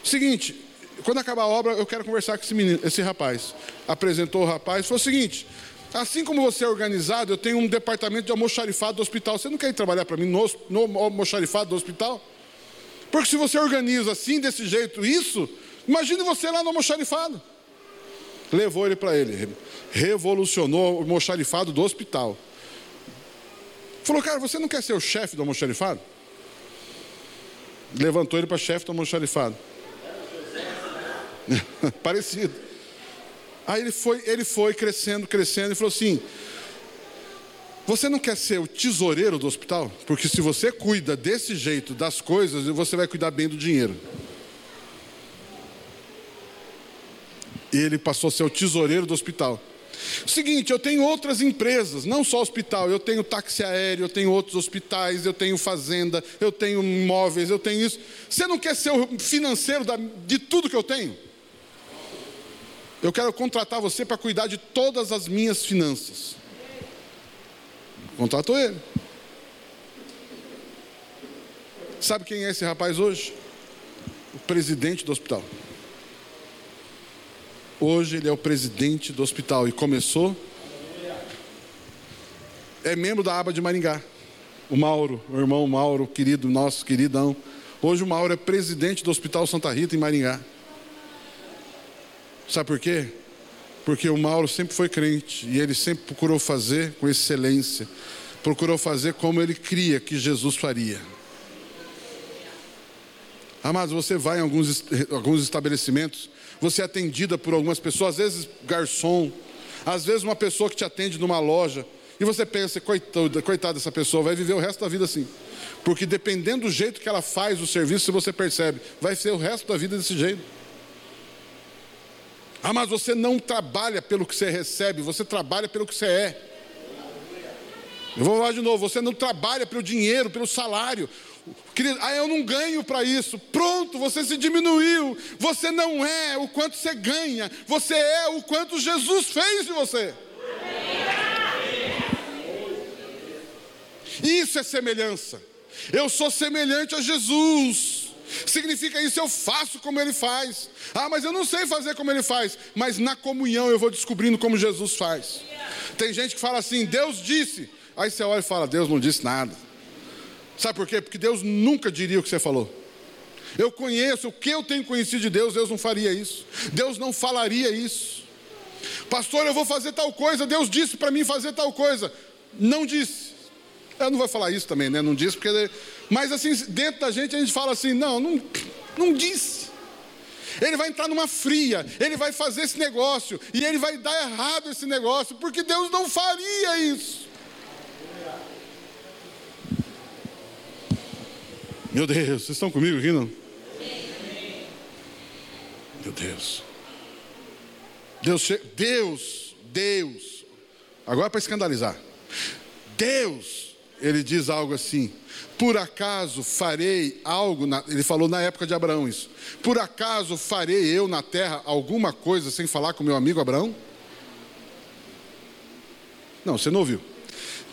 Seguinte, quando acabar a obra, eu quero conversar com esse menino, esse rapaz. Apresentou o rapaz, falou o seguinte, Assim como você é organizado, eu tenho um departamento de almoxarifado do hospital. Você não quer ir trabalhar para mim no, no almoxarifado do hospital? Porque se você organiza assim, desse jeito, isso, imagine você lá no almoxarifado. Levou ele para ele, revolucionou o almoxarifado do hospital. Falou, cara, você não quer ser o chefe do almoxarifado? Levantou ele para chefe do almoxarifado. Parecido. Aí ele foi, ele foi crescendo, crescendo e falou assim: Você não quer ser o tesoureiro do hospital? Porque se você cuida desse jeito das coisas, você vai cuidar bem do dinheiro. E ele passou a ser o tesoureiro do hospital. Seguinte, eu tenho outras empresas, não só hospital, eu tenho táxi aéreo, eu tenho outros hospitais, eu tenho fazenda, eu tenho imóveis, eu tenho isso. Você não quer ser o financeiro de tudo que eu tenho? Eu quero contratar você para cuidar de todas as minhas finanças. Contratou ele. Sabe quem é esse rapaz hoje? O presidente do hospital. Hoje ele é o presidente do hospital e começou. É membro da aba de Maringá. O Mauro, o irmão Mauro, querido, nosso queridão. Hoje o Mauro é presidente do Hospital Santa Rita em Maringá. Sabe por quê? Porque o Mauro sempre foi crente e ele sempre procurou fazer com excelência, procurou fazer como ele cria que Jesus faria. Amados, você vai em alguns, alguns estabelecimentos, você é atendida por algumas pessoas, às vezes garçom, às vezes uma pessoa que te atende numa loja, e você pensa, coitada, coitada dessa pessoa, vai viver o resto da vida assim. Porque dependendo do jeito que ela faz o serviço, você percebe, vai ser o resto da vida desse jeito. Ah, mas você não trabalha pelo que você recebe, você trabalha pelo que você é. Eu vou falar de novo, você não trabalha pelo dinheiro, pelo salário. Querido, ah, eu não ganho para isso. Pronto, você se diminuiu. Você não é o quanto você ganha, você é o quanto Jesus fez de você. Isso é semelhança. Eu sou semelhante a Jesus. Significa isso, eu faço como ele faz. Ah, mas eu não sei fazer como ele faz. Mas na comunhão eu vou descobrindo como Jesus faz. Tem gente que fala assim: Deus disse. Aí você olha e fala: Deus não disse nada. Sabe por quê? Porque Deus nunca diria o que você falou. Eu conheço, o que eu tenho conhecido de Deus, Deus não faria isso. Deus não falaria isso. Pastor, eu vou fazer tal coisa, Deus disse para mim fazer tal coisa. Não disse. Eu não vou falar isso também, né? Não disse, porque. Mas assim, dentro da gente a gente fala assim: não, não, não disse. Ele vai entrar numa fria, ele vai fazer esse negócio, e ele vai dar errado esse negócio, porque Deus não faria isso. Meu Deus, vocês estão comigo aqui, não? Meu Deus. Deus, Deus, Deus. Agora é para escandalizar. Deus ele diz algo assim: Por acaso farei algo, na... ele falou na época de Abraão isso. Por acaso farei eu na terra alguma coisa sem falar com meu amigo Abraão? Não, você não ouviu.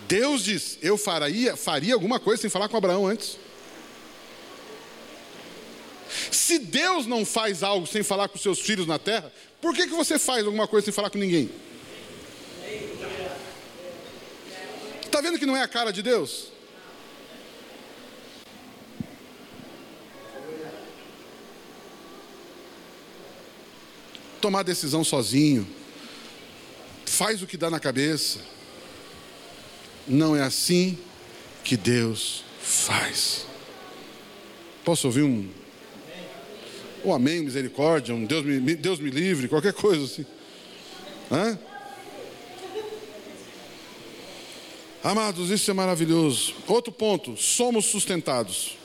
Deus diz: Eu faria, faria alguma coisa sem falar com Abraão antes. Se Deus não faz algo sem falar com seus filhos na terra, por que, que você faz alguma coisa sem falar com ninguém? Está vendo que não é a cara de Deus? Tomar decisão sozinho, faz o que dá na cabeça. Não é assim que Deus faz. Posso ouvir um, um amém, misericórdia, um Deus me, Deus me livre, qualquer coisa assim. Hã? Amados, isso é maravilhoso. Outro ponto: somos sustentados.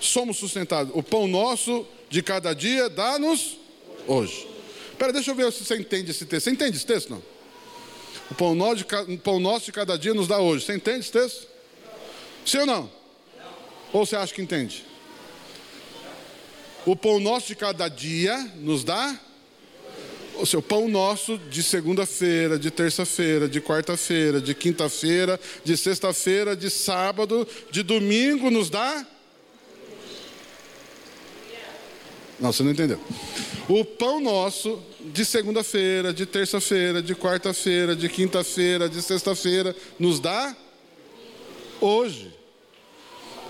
Somos sustentados. O pão nosso de cada dia dá-nos hoje. Espera, deixa eu ver se você entende esse texto. Você entende esse texto? Não? O pão nosso, de, pão nosso de cada dia nos dá hoje. Você entende esse texto? Sim ou não? não? Ou você acha que entende? O pão nosso de cada dia nos dá o seu pão nosso de segunda-feira, de terça-feira, de quarta-feira, de quinta-feira, de sexta-feira, de sábado, de domingo nos dá? Não, você não entendeu. O pão nosso de segunda-feira, de terça-feira, de quarta-feira, de quinta-feira, de sexta-feira, nos dá hoje.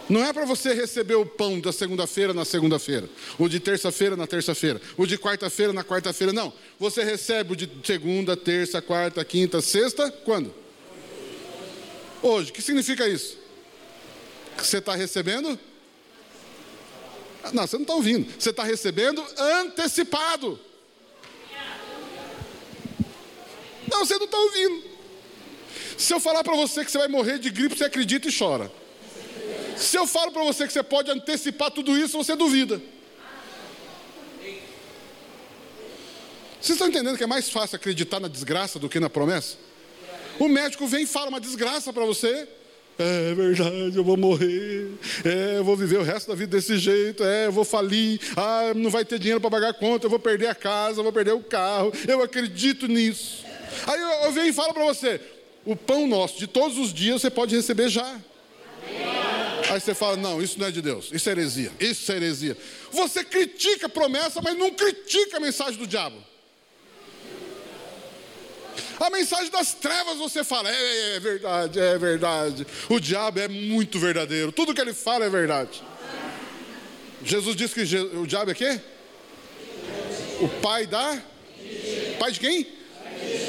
Não é para você receber o pão da segunda-feira na segunda-feira, o de terça-feira na terça-feira, o de quarta-feira na quarta-feira, não. Você recebe o de segunda, terça, quarta, quinta, sexta, quando? Hoje. O que significa isso? Você está recebendo? Não, você não está ouvindo. Você está recebendo antecipado. Não, você não está ouvindo. Se eu falar para você que você vai morrer de gripe, você acredita e chora. Se eu falo para você que você pode antecipar tudo isso, você duvida. Vocês estão entendendo que é mais fácil acreditar na desgraça do que na promessa? O médico vem e fala uma desgraça para você. É verdade, eu vou morrer. É, eu vou viver o resto da vida desse jeito. É, eu vou falir. Ah, não vai ter dinheiro para pagar a conta. Eu vou perder a casa, eu vou perder o carro. Eu acredito nisso. Aí eu, eu venho e falo para você: o pão nosso de todos os dias você pode receber já. Aí você fala: não, isso não é de Deus, isso é heresia, isso é heresia. Você critica a promessa, mas não critica a mensagem do diabo. A mensagem das trevas você fala, é, é, verdade, é verdade. O diabo é muito verdadeiro, tudo que ele fala é verdade. Jesus disse que o diabo é quê? O pai da? Pai de quem?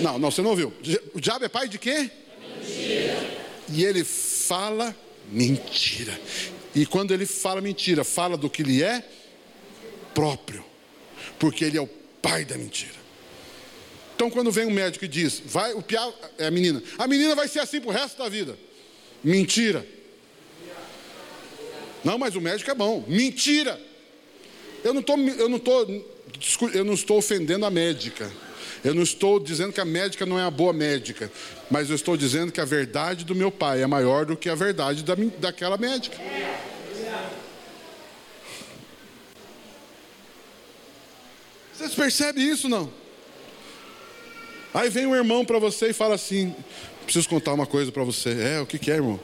Não, não, você não ouviu. O diabo é pai de quê? E ele fala mentira. E quando ele fala mentira, fala do que lhe é próprio, porque ele é o pai da mentira. Então, quando vem um médico e diz, vai, o piá é a menina, a menina vai ser assim pro resto da vida. Mentira. Não, mas o médico é bom. Mentira. Eu não estou, eu não estou, eu não estou ofendendo a médica. Eu não estou dizendo que a médica não é a boa médica, mas eu estou dizendo que a verdade do meu pai é maior do que a verdade da, daquela médica. Vocês percebem isso não? Aí vem um irmão para você e fala assim: preciso contar uma coisa para você. É, o que, que é, irmão?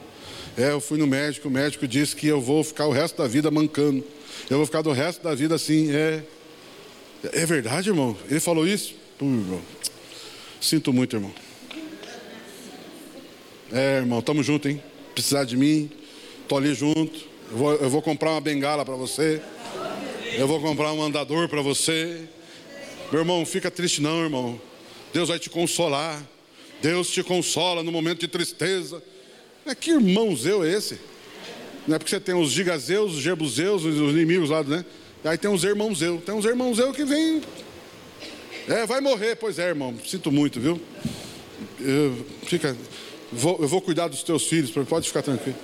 É, eu fui no médico, o médico disse que eu vou ficar o resto da vida mancando. Eu vou ficar do resto da vida assim. É, é verdade, irmão? Ele falou isso? Irmão. Sinto muito, irmão. É, irmão, tamo junto, hein? Precisar de mim, tô ali junto. Eu vou, eu vou comprar uma bengala para você. Eu vou comprar um andador para você. Meu irmão, fica triste não, irmão. Deus vai te consolar. Deus te consola no momento de tristeza. É que irmãozeu é esse? Não é porque você tem os gigazeus, os jebuseus, os inimigos lá, né? Aí tem uns irmãozeus. Tem uns irmãozeus que vêm é, vai morrer, pois é, irmão. Sinto muito, viu? Eu, fica, vou, eu vou cuidar dos teus filhos, pode ficar tranquilo.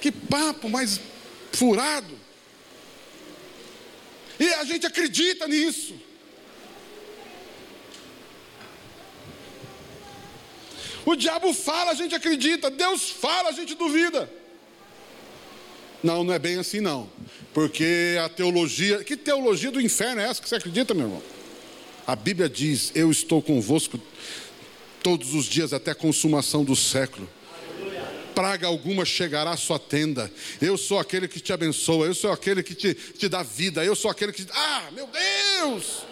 Que papo mais furado. E a gente acredita nisso. O diabo fala, a gente acredita. Deus fala, a gente duvida. Não, não é bem assim não. Porque a teologia, que teologia do inferno é essa que você acredita, meu irmão? A Bíblia diz: Eu estou convosco todos os dias até a consumação do século. Praga alguma chegará à sua tenda. Eu sou aquele que te abençoa. Eu sou aquele que te, te dá vida. Eu sou aquele que. Ah, meu Deus!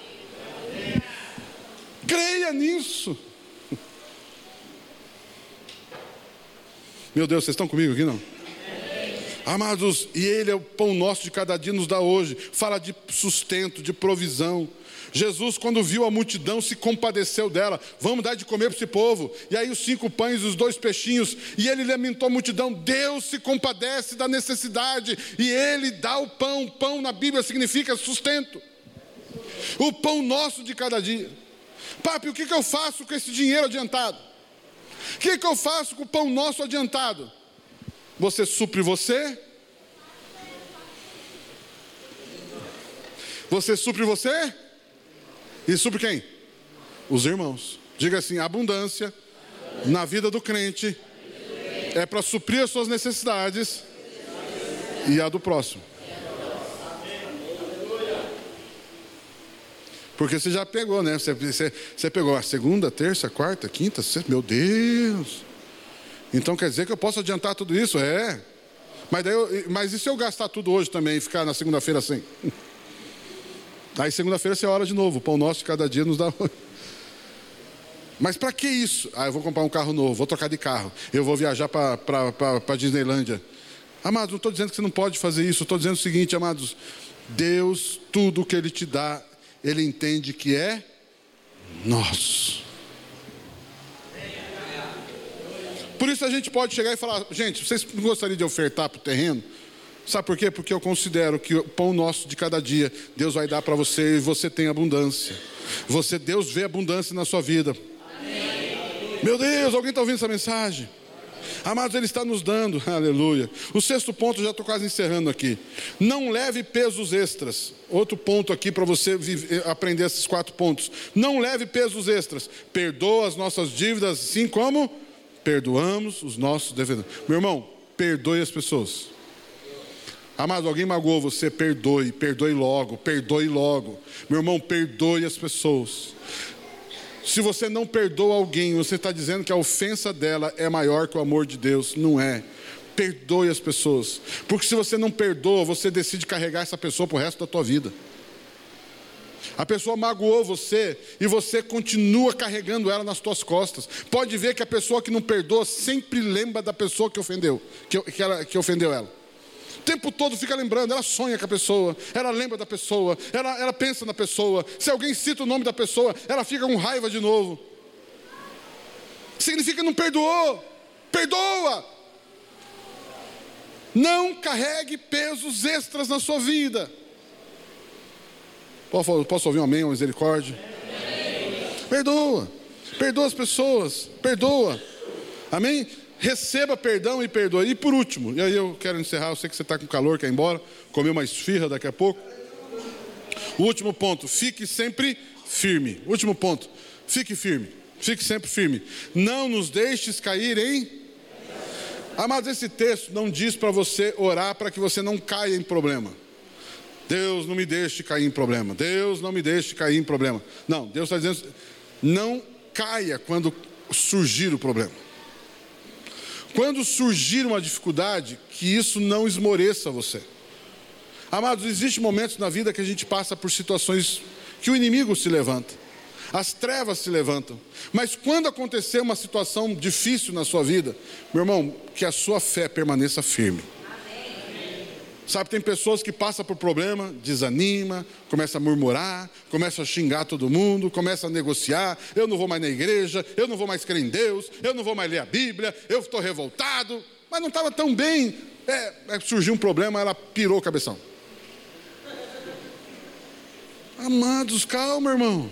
Creia nisso. Meu Deus, vocês estão comigo aqui não? Amados, e Ele é o pão nosso de cada dia nos dá hoje. Fala de sustento, de provisão. Jesus, quando viu a multidão, se compadeceu dela. Vamos dar de comer para esse povo. E aí, os cinco pães e os dois peixinhos. E ele lamentou a multidão. Deus se compadece da necessidade. E ele dá o pão. Pão na Bíblia significa sustento. O pão nosso de cada dia. Papi, o que, que eu faço com esse dinheiro adiantado? O que, que eu faço com o pão nosso adiantado? Você supre você? Você supre você? E sobre quem? Os irmãos. Diga assim: abundância na vida do crente é para suprir as suas necessidades e a do próximo. Porque você já pegou, né? Você, você, você, pegou a segunda, terça, quarta, quinta, sexta. Meu Deus! Então quer dizer que eu posso adiantar tudo isso? É. Mas, daí eu, mas e se eu gastar tudo hoje também e ficar na segunda-feira assim? Aí segunda-feira você ora de novo. O pão nosso de cada dia nos dá. Mas para que isso? Ah, eu vou comprar um carro novo, vou trocar de carro, eu vou viajar para Disneylândia. Amados, não estou dizendo que você não pode fazer isso, estou dizendo o seguinte, amados: Deus, tudo que Ele te dá, Ele entende que é nosso. Por isso a gente pode chegar e falar, gente, vocês gostariam de ofertar para o terreno? Sabe por quê? Porque eu considero que o pão nosso de cada dia, Deus vai dar para você e você tem abundância. Você, Deus vê abundância na sua vida. Meu Deus, alguém está ouvindo essa mensagem? Amados, Ele está nos dando, aleluia. O sexto ponto, já estou quase encerrando aqui. Não leve pesos extras. Outro ponto aqui para você viver, aprender esses quatro pontos. Não leve pesos extras. Perdoa as nossas dívidas, assim como perdoamos os nossos devedores. Meu irmão, perdoe as pessoas. Amado, alguém magoou você, perdoe, perdoe logo, perdoe logo. Meu irmão, perdoe as pessoas. Se você não perdoa alguém, você está dizendo que a ofensa dela é maior que o amor de Deus. Não é. Perdoe as pessoas. Porque se você não perdoa, você decide carregar essa pessoa para o resto da tua vida. A pessoa magoou você e você continua carregando ela nas tuas costas. Pode ver que a pessoa que não perdoa sempre lembra da pessoa que ofendeu, que, que, ela, que ofendeu ela. O tempo todo fica lembrando, ela sonha com a pessoa, ela lembra da pessoa, ela, ela pensa na pessoa. Se alguém cita o nome da pessoa, ela fica com raiva de novo. Significa que não perdoou. Perdoa. Não carregue pesos extras na sua vida. Posso, ouvir um amém, uma misericórdia? Perdoa. Perdoa as pessoas. Perdoa. Amém? Receba perdão e perdoe. E por último, e aí eu quero encerrar, eu sei que você está com calor, quer ir embora, comer uma esfirra daqui a pouco. O último ponto, fique sempre firme. Último ponto, fique firme. Fique sempre firme. Não nos deixes cair em. Amados, esse texto não diz para você orar para que você não caia em problema. Deus não me deixe cair em problema. Deus não me deixe cair em problema. Não, Deus está dizendo, não caia quando surgir o problema. Quando surgir uma dificuldade, que isso não esmoreça você. Amados, existem momentos na vida que a gente passa por situações que o inimigo se levanta, as trevas se levantam. Mas quando acontecer uma situação difícil na sua vida, meu irmão, que a sua fé permaneça firme. Sabe, tem pessoas que passam por problema, desanima, começa a murmurar, começa a xingar todo mundo, começa a negociar. Eu não vou mais na igreja, eu não vou mais crer em Deus, eu não vou mais ler a Bíblia, eu estou revoltado. Mas não estava tão bem. É, é, surgiu um problema, ela pirou o cabeção. Amados, calma, irmão.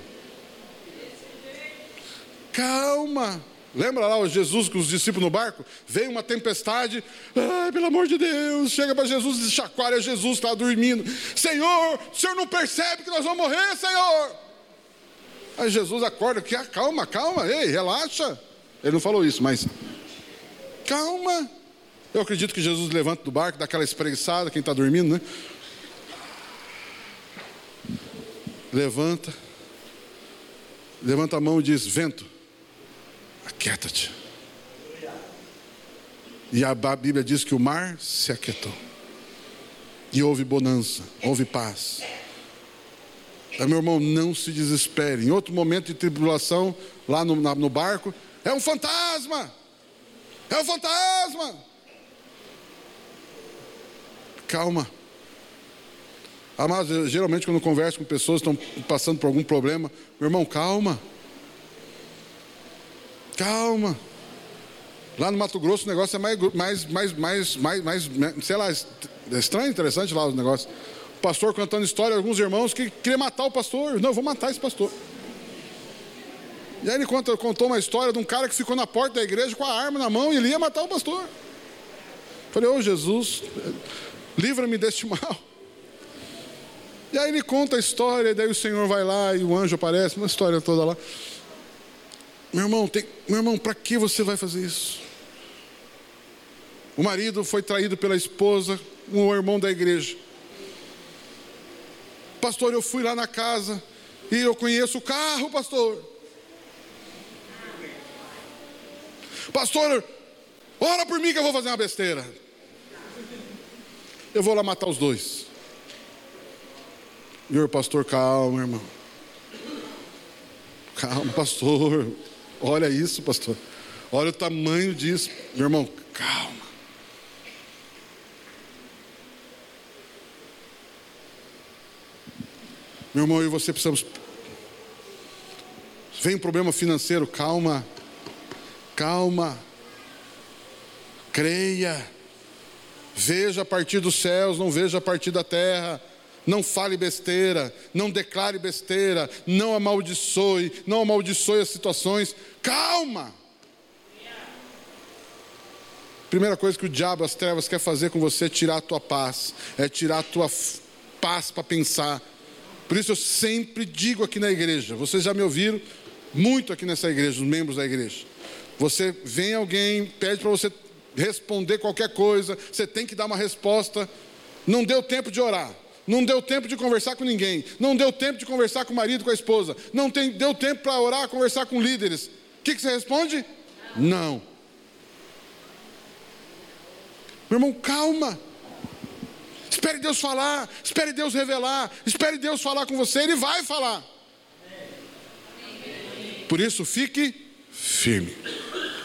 Calma. Lembra lá o Jesus com os discípulos no barco? Veio uma tempestade, ai, pelo amor de Deus, chega para Jesus e chacoalha Jesus, está dormindo. Senhor, o senhor não percebe que nós vamos morrer, Senhor? Aí Jesus acorda, que calma, calma, ei, relaxa. Ele não falou isso, mas calma. Eu acredito que Jesus levanta do barco, dá aquela espreguiçada, quem está dormindo, né? Levanta, levanta a mão e diz: Vento, aquieta-te. E a Bíblia diz que o mar se aquietou. E houve bonança, houve paz. Então, meu irmão, não se desespere. Em outro momento de tribulação, lá no, no barco, é um fantasma! É um fantasma! Calma. Amados, geralmente quando eu converso com pessoas que estão passando por algum problema, meu irmão, calma. Calma. Lá no Mato Grosso o negócio é mais, mais, mais, mais, mais, mais sei lá, estranho, interessante lá os negócios. O pastor contando história, alguns irmãos que queriam matar o pastor. Não, eu vou matar esse pastor. E aí ele conta, contou uma história de um cara que ficou na porta da igreja com a arma na mão e ele ia matar o pastor. Falei, ô oh, Jesus, livra-me deste mal. E aí ele conta a história, e daí o Senhor vai lá e o anjo aparece, uma história toda lá. Meu irmão, tem, meu irmão, para que você vai fazer isso? O marido foi traído pela esposa, um irmão da igreja. Pastor, eu fui lá na casa e eu conheço o carro, pastor. Pastor, ora por mim que eu vou fazer uma besteira. Eu vou lá matar os dois. Senhor, pastor, calma, irmão. Calma, pastor. Olha isso, pastor. Olha o tamanho disso. Meu irmão, calma. Meu irmão, eu e você precisamos. Vem um problema financeiro, calma. Calma. Creia. Veja a partir dos céus, não veja a partir da terra. Não fale besteira, não declare besteira, não amaldiçoe, não amaldiçoe as situações. Calma! Primeira coisa que o diabo, as trevas, quer fazer com você é tirar a tua paz, é tirar a tua paz para pensar. Por isso eu sempre digo aqui na igreja, vocês já me ouviram muito aqui nessa igreja, os membros da igreja. Você vem alguém, pede para você responder qualquer coisa, você tem que dar uma resposta. Não deu tempo de orar. Não deu tempo de conversar com ninguém. Não deu tempo de conversar com o marido, com a esposa. Não tem, deu tempo para orar, conversar com líderes. O que, que você responde? Não. Meu irmão, calma. Espere Deus falar, espere Deus revelar, espere Deus falar com você, Ele vai falar. Por isso, fique firme.